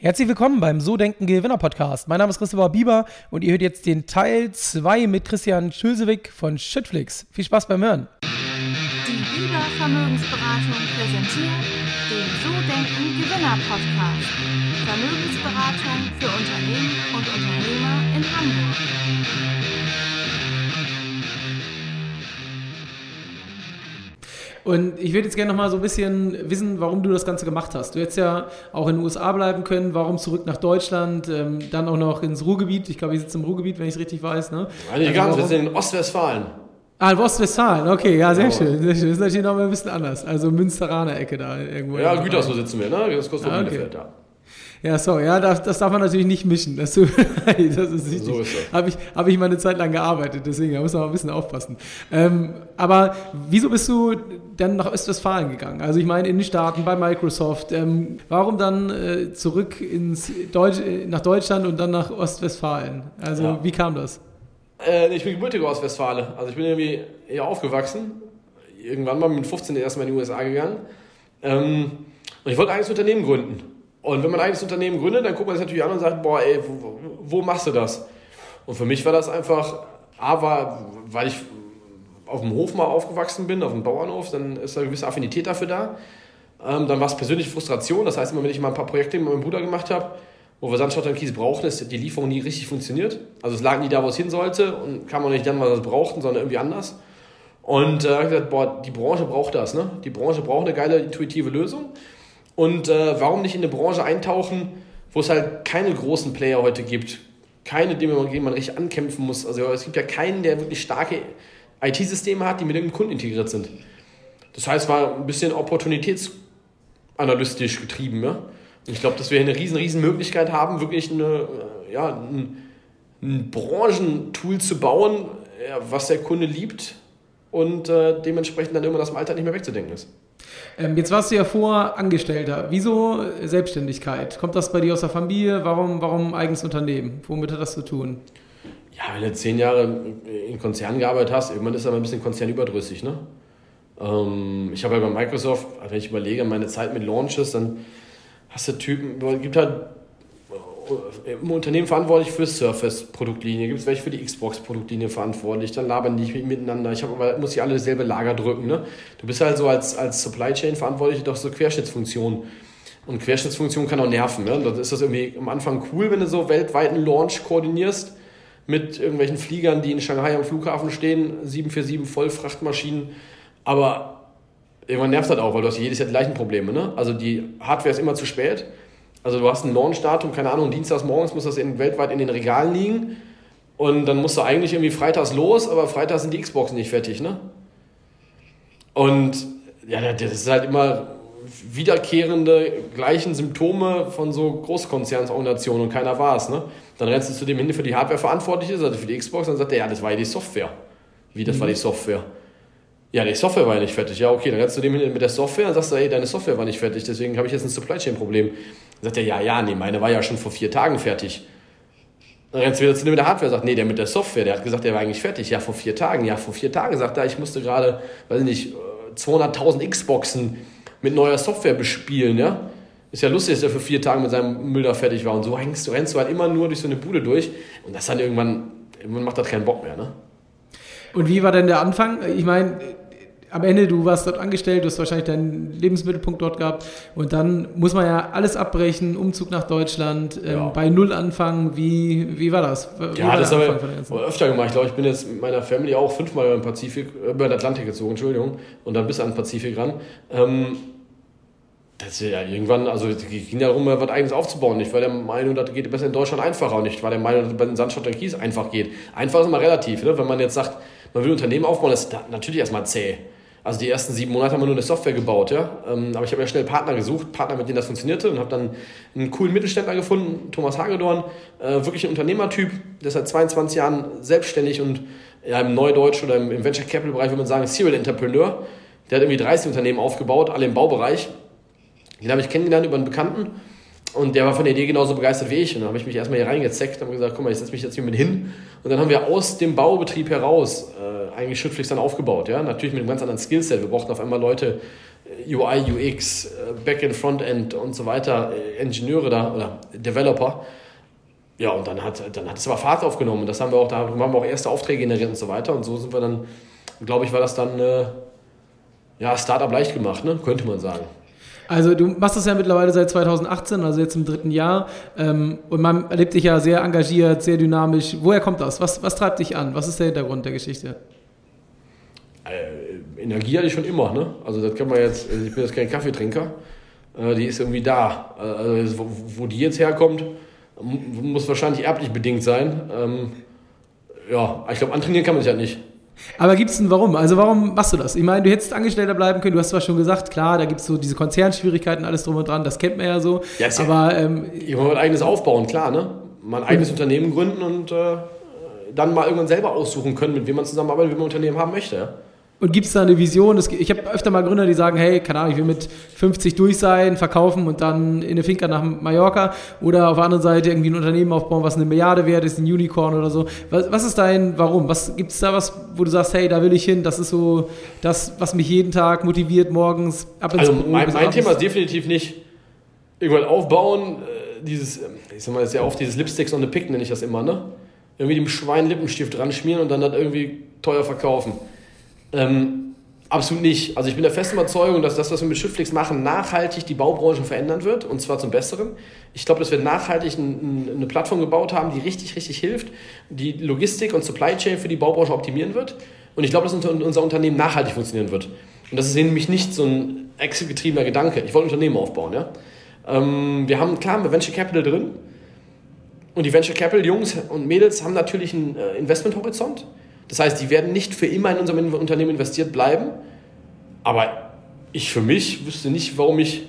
Herzlich willkommen beim So Denken Gewinner Podcast. Mein Name ist Christopher Bieber und ihr hört jetzt den Teil 2 mit Christian Schülsewig von Shitflix. Viel Spaß beim Hören. Die Bieber Vermögensberatung präsentiert den So Denken Gewinner Podcast. Vermögensberatung für Unternehmen und Unternehmer in Hamburg. Und ich würde jetzt gerne noch mal so ein bisschen wissen, warum du das Ganze gemacht hast. Du hättest ja auch in den USA bleiben können, warum zurück nach Deutschland, ähm, dann auch noch ins Ruhrgebiet. Ich glaube, ich sitze im Ruhrgebiet, wenn ich es richtig weiß. Ne? Nein, nicht ganz, wir sind in Ostwestfalen. Ah, in Ostwestfalen, okay, ja, sehr schön, sehr schön. Das ist natürlich noch mal ein bisschen anders. Also Münsteraner Ecke da irgendwo. Ja, Gütersloh sitzen wir, ne? Das kostet Ah, okay. Bielefeld, ja. Ja, sorry, ja, das, das darf man natürlich nicht mischen. Das, das ist richtig. So ist das. Habe ich, hab ich mal eine Zeit lang gearbeitet, deswegen da muss man mal ein bisschen aufpassen. Ähm, aber wieso bist du dann nach Ostwestfalen gegangen? Also ich meine in den Staaten bei Microsoft. Ähm, warum dann äh, zurück ins Deutsch, äh, nach Deutschland und dann nach Ostwestfalen? Also Ja. wie kam das? Äh, ich bin gebürtiger Ostwestfale. Also ich bin irgendwie hier aufgewachsen. Irgendwann mal mit 15 erstmal in die USA gegangen. Ähm, und ich wollte eigentlich ein Unternehmen gründen. Und wenn man ein Unternehmen gründet, dann guckt man sich natürlich an und sagt, boah, ey, wo, wo- machst du das? Und für mich war das einfach, A, war, weil ich auf dem Hof mal aufgewachsen bin, auf dem Bauernhof, dann ist da eine gewisse Affinität dafür da. Ähm, dann war es persönliche Frustration. Das heißt, immer wenn ich mal ein paar Projekte mit meinem Bruder gemacht habe, wo wir Sandstotter und Kies brauchten, ist die Lieferung nie richtig funktioniert. Also es lag nie da, wo es hin sollte und kam auch nicht dann, was wir brauchten, sondern irgendwie anders. Und äh, hab ich gesagt, boah, die Branche braucht das. Ne? Die Branche braucht eine geile, intuitive Lösung. Und äh, warum nicht in eine Branche eintauchen, wo es halt keine großen Player heute gibt? Keine, gegen man richtig ankämpfen muss. Also es gibt ja keinen, der wirklich starke IT-Systeme hat, die mit irgendeinem Kunden integriert sind. Das heißt, war ein bisschen opportunitätsanalystisch getrieben. Ja? Ich glaube, dass wir hier eine riesen, riesen Möglichkeit haben, wirklich eine, äh, ja, ein, ein Branchentool zu bauen, ja, was der Kunde liebt und äh, dementsprechend dann immer das im Alltag nicht mehr wegzudenken ist. Ähm, jetzt warst du ja vor Angestellter. Wieso Selbstständigkeit? Kommt das bei dir aus der Familie? Warum, warum eigenes Unternehmen? Womit hat das zu tun? Ja, wenn du zehn Jahre in Konzernen gearbeitet hast, irgendwann ist aber ein bisschen konzernüberdrüssig. Ne? Ähm, ich habe ja bei Microsoft, wenn ich überlege, meine Zeit mit Launches, dann hast du Typen, gibt halt im Unternehmen verantwortlich für Surface-Produktlinie, gibt es welche für die Xbox-Produktlinie verantwortlich, dann labern die nicht miteinander. Ich hab aber, muss die alle dasselbe Lager drücken. Ne? Du bist halt so als, als Supply Chain verantwortlich doch so Querschnittsfunktion. Und Querschnittsfunktion kann auch nerven. Ne? Dann ist das irgendwie am Anfang cool, wenn du so weltweiten Launch koordinierst mit irgendwelchen Fliegern, die in Shanghai am Flughafen stehen, 747 Vollfrachtmaschinen. Aber irgendwann nervt das auch, weil du hast jedes Jahr die gleichen Probleme. Ne? Also die Hardware ist immer zu spät. Also du hast ein Launchdatum, keine Ahnung, dienstags morgens muss das in, weltweit in den Regalen liegen. Und dann musst du eigentlich irgendwie freitags los, aber freitags sind die Xboxen nicht fertig. Ne? Und ja, das ist halt immer wiederkehrende gleichen Symptome von so Großkonzernsorganisationen und keiner war es. Ne? Dann rennst du zu dem hin, der für die Hardware verantwortlich ist, also für die Xbox, dann sagt er, ja, das war ja die Software. Wie, das war die Software? Ja, die Software war ja nicht fertig. Ja, okay, dann rennst du dem hin mit der Software und sagst, ey, deine Software war nicht fertig, deswegen habe ich jetzt ein Supply Chain Problem. Dann sagt er, ja, ja, nee, meine war ja schon vor vier Tagen fertig. Dann rennst du wieder zu dem mit der Hardware, sagt, nee, der mit der Software, der hat gesagt, der war eigentlich fertig. Ja, vor vier Tagen. Ja, vor vier Tagen sagt er, ich musste gerade, weiß ich nicht, äh, 200.000 Xboxen mit neuer Software bespielen, ja. Ist ja lustig, dass er für vier Tage mit seinem Müll da fertig war. Und so hängst du, rennst du halt immer nur durch so eine Bude durch. Und das dann irgendwann, irgendwann macht das keinen Bock mehr, ne? Und wie war denn der Anfang? Ich meine, am Ende, du warst dort angestellt, du hast wahrscheinlich deinen Lebensmittelpunkt dort gehabt und dann muss man ja alles abbrechen, Umzug nach Deutschland, ähm, Ja. bei Null anfangen. Wie, wie war das? Wie Ja, war das der habe ich der öfter gemacht. Ich glaube, ich bin jetzt mit meiner Family auch fünfmal über den Pazifik, über den Atlantik gezogen, Entschuldigung, und dann bis an den Pazifik ran. Ähm, das ist ja irgendwann, also es ging darum, was eigenes aufzubauen. Ich war der Meinung, das geht besser in Deutschland einfacher und ich war der Meinung, dass es bei den Sandstotter Kies einfach geht. Einfach ist immer relativ, ne? wenn man jetzt sagt, man will ein Unternehmen aufbauen, das ist natürlich erstmal zäh. Also die ersten sieben Monate haben wir nur eine Software gebaut, ja. Ähm, aber ich habe ja schnell Partner gesucht, Partner, mit denen das funktionierte und habe dann einen coolen Mittelständler gefunden, Thomas Hagedorn, äh, wirklich ein Unternehmertyp, der ist seit 22 Jahren selbstständig und ja, im Neudeutsch oder im, im Venture Capital Bereich würde man sagen Serial Entrepreneur. Der hat irgendwie 30 Unternehmen aufgebaut, alle im Baubereich. Den habe ich kennengelernt über einen Bekannten und der war von der Idee genauso begeistert wie ich. Und dann habe ich mich erstmal hier reingezeckt und gesagt, guck mal, ich setze mich jetzt hier mit hin. Und dann haben wir aus dem Baubetrieb heraus äh, eigentlich Schüttflix dann aufgebaut. Ja? Natürlich mit einem ganz anderen Skillset. Wir brauchten auf einmal Leute UI, UX, äh, Backend, Frontend und so weiter, äh, Ingenieure da oder Developer. Ja, und dann hat, dann hat es aber Fahrt aufgenommen. Das haben wir auch, da haben wir auch erste Aufträge generiert und so weiter. Und so sind wir dann, glaube ich, war das dann, äh, ja, Startup leicht gemacht, ne? könnte man sagen. Also du machst das ja mittlerweile seit 2018, also jetzt im dritten Jahr. Ähm, und man erlebt dich ja sehr engagiert, sehr dynamisch. Woher kommt das? Was, was treibt dich an? Was ist der Hintergrund der Geschichte? Äh, Energie hatte ich schon immer. Ne? Also das kann man jetzt, also ich bin jetzt kein Kaffeetrinker. Äh, die ist irgendwie da. Äh, also, wo, wo, die jetzt herkommt, muss wahrscheinlich erblich bedingt sein. Ähm, ja, ich glaube, antrainieren kann man sich halt nicht. Aber gibt es ein Warum? Also warum machst du das? Ich meine, du hättest Angestellter bleiben können, du hast zwar schon gesagt, klar, da gibt es so diese Konzernschwierigkeiten, alles drum und dran, das kennt man ja so. Ja, aber ähm, ich will ein eigenes aufbauen, klar, ne? Mal ein eigenes Unternehmen gründen und äh, dann mal irgendwann selber aussuchen können, mit wem man zusammenarbeitet, wie man ein Unternehmen haben möchte. Und gibt es da eine Vision? Ich habe öfter mal Gründer, die sagen, hey, keine Ahnung, ich will mit 50 durch sein, verkaufen und dann in eine Finca nach Mallorca. Oder auf der anderen Seite irgendwie ein Unternehmen aufbauen, was eine Milliarde wert ist, ein Unicorn oder so. Was, was ist dein Warum? Gibt es da was, wo du sagst, hey, da will ich hin, das ist so das, was mich jeden Tag motiviert, morgens ab ins also Büro? Mein, mein Thema ist definitiv nicht irgendwann aufbauen, äh, dieses, ich sag mal, ja oft dieses Lipsticks on the Pick, nenne ich das immer, ne? Irgendwie dem Schwein Lippenstift dran schmieren und dann das irgendwie teuer verkaufen. Ähm, absolut nicht. Also ich bin der festen Überzeugung, dass das, was wir mit Shiftflix machen, nachhaltig die Baubranche verändern wird und zwar zum Besseren. Ich glaube, dass wir nachhaltig ein, eine Plattform gebaut haben, die richtig, richtig hilft, die Logistik und Supply Chain für die Baubranche optimieren wird. Und ich glaube, dass unser Unternehmen nachhaltig funktionieren wird. Und das ist nämlich nicht so ein Excel-getriebener Gedanke. Ich wollte ein Unternehmen aufbauen. Ja? Ähm, wir haben klar wir Venture Capital drin. Und die Venture Capital Jungs und Mädels haben natürlich einen äh, Investmenthorizont. Das heißt, die werden nicht für immer in unserem Unternehmen investiert bleiben. Aber ich für mich wüsste nicht, warum ich,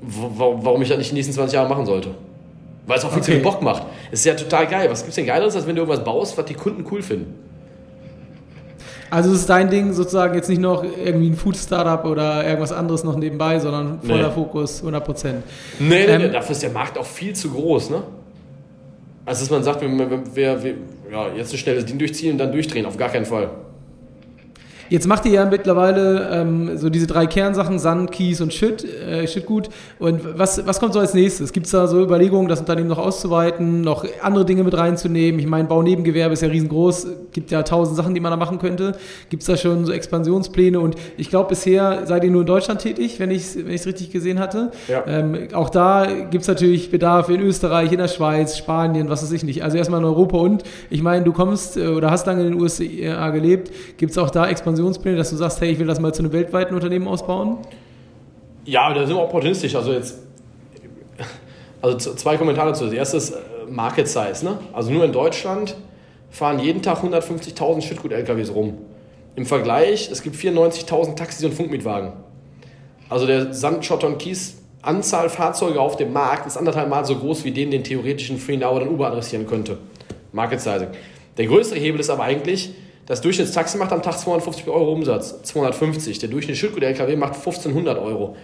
warum ich das nicht in den nächsten 20 Jahren machen sollte. Weil es auch viel okay. zu viel Bock macht. Es ist ja total geil. Was gibt es denn Geileres, als wenn du irgendwas baust, was die Kunden cool finden? Also ist dein Ding sozusagen jetzt nicht noch irgendwie ein Food-Startup oder irgendwas anderes noch nebenbei, sondern voller nee. Fokus, 100 Prozent. Nee, nee, ähm, nee, dafür ist der Markt auch viel zu groß, ne? Also dass man sagt, wer, wer, ja, jetzt ein schnelles Ding durchziehen und dann durchdrehen, auf gar keinen Fall. Jetzt macht ihr ja mittlerweile ähm, so diese drei Kernsachen, Sand, Kies und Shit, äh, Shitgut. Und was, was kommt so als nächstes? Gibt es da so Überlegungen, das Unternehmen noch auszuweiten, noch andere Dinge mit reinzunehmen? Ich meine, Baunebengewerbe ist ja riesengroß, gibt ja tausend Sachen, die man da machen könnte. Gibt es da schon so Expansionspläne? Und ich glaube, bisher seid ihr nur in Deutschland tätig, wenn ich es wenn richtig gesehen hatte. Ja. Ähm, auch da gibt es natürlich Bedarf in Österreich, in der Schweiz, Spanien, was weiß ich nicht. Also erstmal in Europa und ich meine, du kommst äh, oder hast lange in den USA gelebt. Gibt es auch da Expansionspläne? Expansionspläne, dass du sagst, hey, ich will das mal zu einem weltweiten Unternehmen ausbauen? Ja, da sind wir opportunistisch. Also jetzt, also zwei Kommentare dazu. Das erste ist äh, Market Size. Ne? Also nur in Deutschland fahren jeden Tag 150.000 Schüttgut-LKWs rum. Im Vergleich, es gibt 94.000 Taxis und Funkmietwagen. Also der Sand, Schotter und Kies Anzahl Fahrzeuge auf dem Markt ist anderthalb Mal so groß wie den, den theoretischen FreeNow oder Uber adressieren könnte. Market Sizing. Der größere Hebel ist aber eigentlich, das Durchschnittstaxi macht am Tag 250 Euro Umsatz, 250. Der Durchschnitt LKW macht 1500 Euro.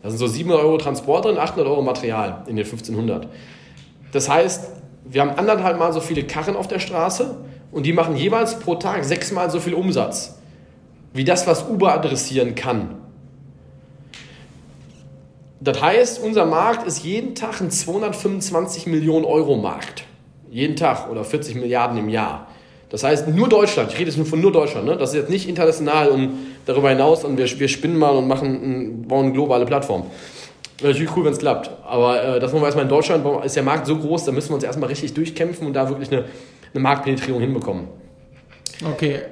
Da sind so 700 Euro Transport drin, 800 Euro Material in den 1500. Das heißt, wir haben anderthalb Mal so viele Karren auf der Straße und die machen jeweils pro Tag sechsmal so viel Umsatz wie das, was Uber adressieren kann. Das heißt, unser Markt ist jeden Tag ein 225 Millionen Euro Markt. Jeden Tag oder 40 Milliarden im Jahr. Das heißt, nur Deutschland, ich rede jetzt nur von nur Deutschland, ne? das ist jetzt nicht international und darüber hinaus und wir, wir spinnen mal und machen, bauen eine globale Plattform. Natürlich cool, wenn es klappt. Aber äh, das wollen wir erstmal in Deutschland, ist der Markt so groß, da müssen wir uns erstmal richtig durchkämpfen und da wirklich eine, eine Marktpenetrierung hinbekommen. Okay.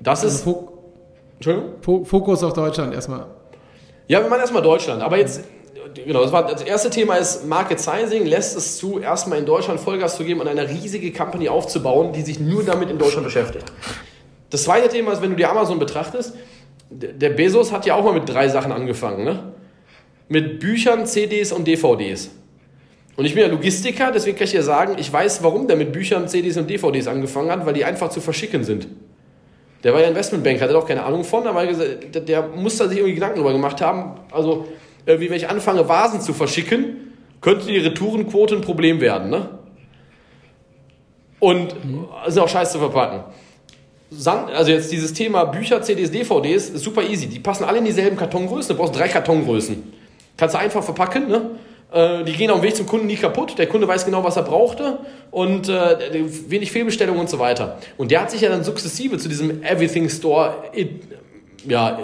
Das also ist. Fok Entschuldigung? Fokus auf Deutschland erstmal. Ja, wir machen erstmal Deutschland. Aber jetzt genau, das, war, das erste Thema ist Market Sizing, lässt es zu, erstmal in Deutschland Vollgas zu geben und eine riesige Company aufzubauen, die sich nur damit in Deutschland beschäftigt. Das zweite Thema ist, wenn du dir Amazon betrachtest, der Bezos hat ja auch mal mit drei Sachen angefangen, ne? Mit Büchern, CDs und DVDs. Und ich bin ja Logistiker, deswegen kann ich dir sagen, ich weiß, warum der mit Büchern, CDs und DVDs angefangen hat, weil die einfach zu verschicken sind. Der war ja Investmentbanker, hat auch keine Ahnung von, aber der, muss da sich irgendwie Gedanken darüber gemacht haben. Also wie wenn ich anfange, Vasen zu verschicken, könnte die Retourenquote ein Problem werden. Ne? Und mhm. sind auch scheiße zu verpacken. also jetzt dieses Thema Bücher, CDs, DVDs, ist super easy. Die passen alle in dieselben Kartongrößen. Du brauchst drei Kartongrößen. Kannst du einfach verpacken, ne? Äh, die gehen auf dem Weg zum Kunden nie kaputt. Der Kunde weiß genau, was er brauchte und äh, wenig Fehlbestellungen und so weiter. Und der hat sich ja dann sukzessive zu diesem Everything Store ja, äh,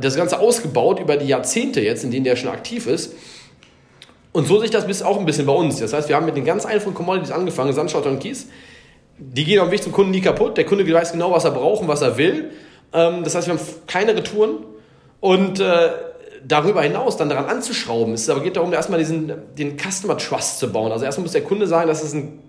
das Ganze ausgebaut über die Jahrzehnte jetzt, in denen der schon aktiv ist. Und so sich das bis auch ein bisschen bei uns. Das heißt, wir haben mit den ganz einfachen Commodities angefangen, Sandschotter und Kies. Die gehen auf dem Weg zum Kunden nie kaputt. Der Kunde weiß genau, was er braucht und was er will. Ähm, das heißt, wir haben keine Retouren. Und äh, darüber hinaus dann daran anzuschrauben, es geht darum, erstmal diesen, den Customer Trust zu bauen. Also erstmal muss der Kunde sagen, das ist ein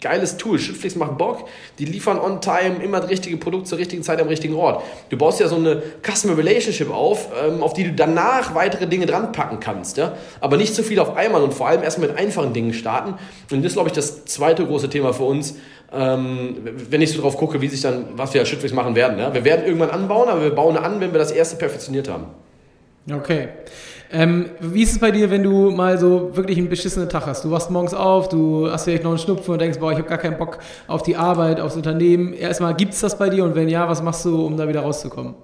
geiles Tool. Schriftflix macht Bock, die liefern on time, immer das richtige Produkt zur richtigen Zeit am richtigen Ort. Du baust ja so eine Customer Relationship auf, ähm, auf die du danach weitere Dinge dran packen kannst. Ja? Aber nicht zu viel auf einmal und vor allem erstmal mit einfachen Dingen starten. Und das ist, glaube ich, das zweite große Thema für uns, ähm, wenn ich so drauf gucke, wie sich dann, was wir als Schrittfix machen werden. Ja? Wir werden irgendwann anbauen, aber wir bauen an, wenn wir das erste perfektioniert haben. Okay. Ähm, wie ist es bei dir, wenn du mal so wirklich einen beschissenen Tag hast? Du wachst morgens auf, du hast vielleicht noch einen Schnupfen und denkst, boah, ich habe gar keinen Bock auf die Arbeit, aufs Unternehmen. Erstmal, gibt es das bei dir und wenn ja, was machst du, um da wieder rauszukommen?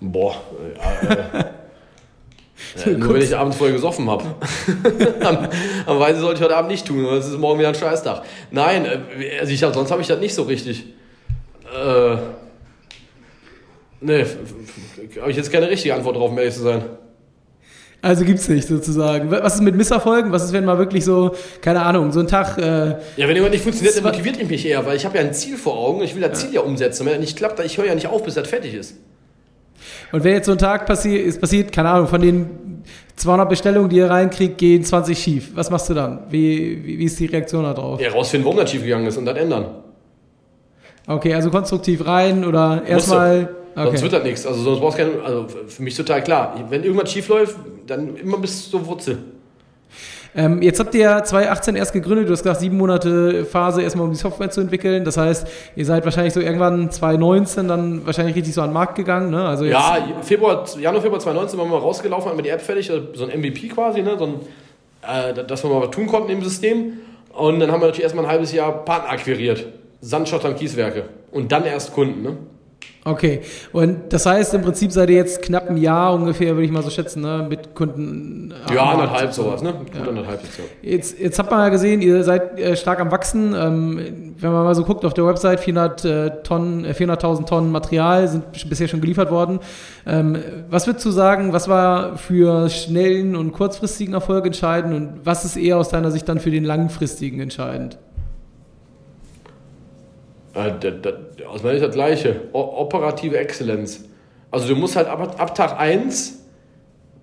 Boah, äh, äh, nur wenn ich abends vorher gesoffen habe. am Weise sollte ich heute Abend nicht tun, weil es ist morgen wieder ein Scheißtag. Nein, äh, also ich, sonst habe ich das nicht so richtig. Äh, Nee, habe ich jetzt keine richtige Antwort drauf, um ehrlich zu sein. Also gibt es nicht sozusagen. Was ist mit Misserfolgen? Was ist, wenn mal wirklich so, keine Ahnung, so ein Tag. Äh, ja, wenn jemand nicht funktioniert, dann motiviert mich eher, weil ich habe ja ein Ziel vor Augen. Ich will das. Ziel ja umsetzen. Wenn das nicht klappt, ich höre ja nicht auf, bis das fertig ist. Und wenn jetzt so ein Tag passi ist passiert, keine Ahnung, von den 200 Bestellungen, die ihr reinkriegt, gehen 20 schief. Was machst du dann? Wie, wie, wie ist die Reaktion darauf? Ja, rausfinden, warum das schief gegangen ist und das ändern. Okay, also konstruktiv rein oder erstmal Okay. Sonst wird das nichts. Also sonst brauchst du keine, also für mich total klar. Wenn irgendwas schief läuft, dann immer bis zur Wurzel. Ähm, jetzt habt ihr ja 2018 erst gegründet, du hast gesagt, sieben Monate Phase erstmal um die Software zu entwickeln. Das heißt, ihr seid wahrscheinlich so irgendwann 2019 dann wahrscheinlich richtig so an den Markt gegangen. Ne? Also ja, Februar, Januar, Februar 2019 waren wir rausgelaufen, haben wir die App fertig, also so ein MVP quasi, ne? so ein, äh, dass wir mal was tun konnten im System. Und dann haben wir natürlich erstmal ein halbes Jahr Partner akquiriert. Sandschotter und Kieswerke. Und dann erst Kunden. Ne? Okay, und das heißt, im Prinzip seid ihr jetzt knapp ein Jahr ungefähr, würde ich mal so schätzen, ne, mit Kunden. Ja, anderthalb sowas, ne? Gut ja. anderthalb jetzt, ja. Jetzt, jetzt hat man ja gesehen, ihr seid äh, stark am Wachsen. Ähm, wenn man mal so guckt auf der Website, 400 äh, Tonnen, äh, 400.000 Tonnen Material sind bisher schon geliefert worden. Ähm, was würdest du sagen, was war für schnellen und kurzfristigen Erfolg entscheidend und was ist eher aus deiner Sicht dann für den langfristigen entscheidend? Äh, aus meiner Sicht das Gleiche. operative Exzellenz. Also du musst halt ab, ab Tag 1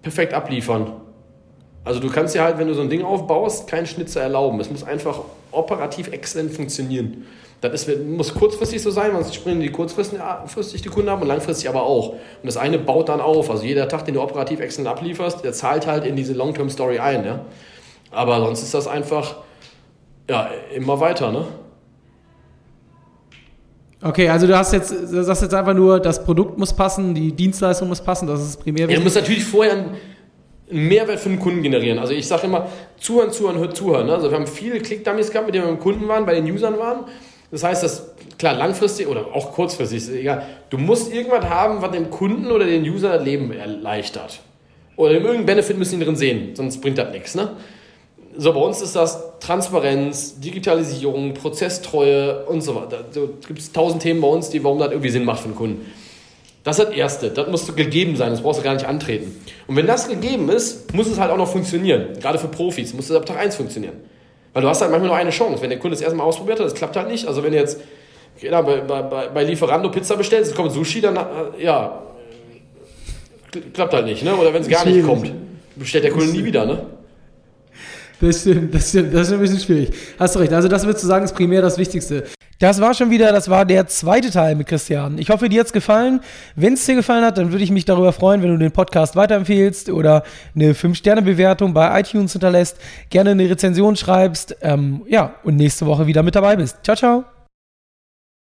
perfekt abliefern. Also du kannst ja halt, wenn du so ein Ding aufbaust, keinen Schnitzer erlauben. Es muss einfach operativ exzellent funktionieren. Das ist, muss kurzfristig so sein, sonst springen die kurzfristig die Kunden ab und langfristig aber auch. Und das eine baut dann auf. Also jeder Tag, den du operativ exzellent ablieferst, der zahlt halt in diese Long-Term-Story ein. Ja? Aber sonst ist das einfach ja, immer weiter. Ne? Okay, also du hast jetzt, du sagst jetzt einfach nur, das Produkt muss passen, die Dienstleistung muss passen, das ist primär. Ja, du musst natürlich vorher einen Mehrwert für den Kunden generieren. Also ich sage immer, zuhören, zuhören, hört zuhören. Ne? Also wir haben viele Click-Dummies gehabt, mit denen wir beim Kunden waren, bei den Usern waren. Das heißt, dass, klar, langfristig oder auch kurzfristig, ist egal, du musst irgendwas haben, was dem Kunden oder den User das Leben erleichtert. Oder irgendeinen Benefit müssen die drin sehen, sonst bringt das nichts. Ne? So, bei uns ist das Transparenz, Digitalisierung, Prozesstreue und so weiter. Da gibt es tausend Themen bei uns, die, warum das irgendwie Sinn macht für den Kunden. Das ist das Erste. Das muss gegeben sein. Das brauchst du gar nicht antreten. Und wenn das gegeben ist, muss es halt auch noch funktionieren. Gerade für Profis muss es ab Tag 1 funktionieren. Weil du hast halt manchmal nur eine Chance. Wenn der Kunde es erstmal ausprobiert hat, das klappt halt nicht. Also wenn du jetzt ja, bei, bei, bei Lieferando Pizza bestellst, es kommt Sushi, dann äh, ja, klappt halt nicht. Ne? Oder wenn es gar nicht kommt, bestellt der Kunde nie wieder. Ne? Das stimmt, das stimmt, das ist ein bisschen schwierig. Hast du recht. Also, das würdest du sagen, ist primär das Wichtigste. Das war schon wieder, das war der zweite Teil mit Christian. Ich hoffe, dir hat es gefallen. Wenn es dir gefallen hat, dann würde ich mich darüber freuen, wenn du den Podcast weiterempfehlst oder eine 5-Sterne-Bewertung bei iTunes hinterlässt, gerne eine Rezension schreibst. Ähm, ja, und nächste Woche wieder mit dabei bist. Ciao, ciao.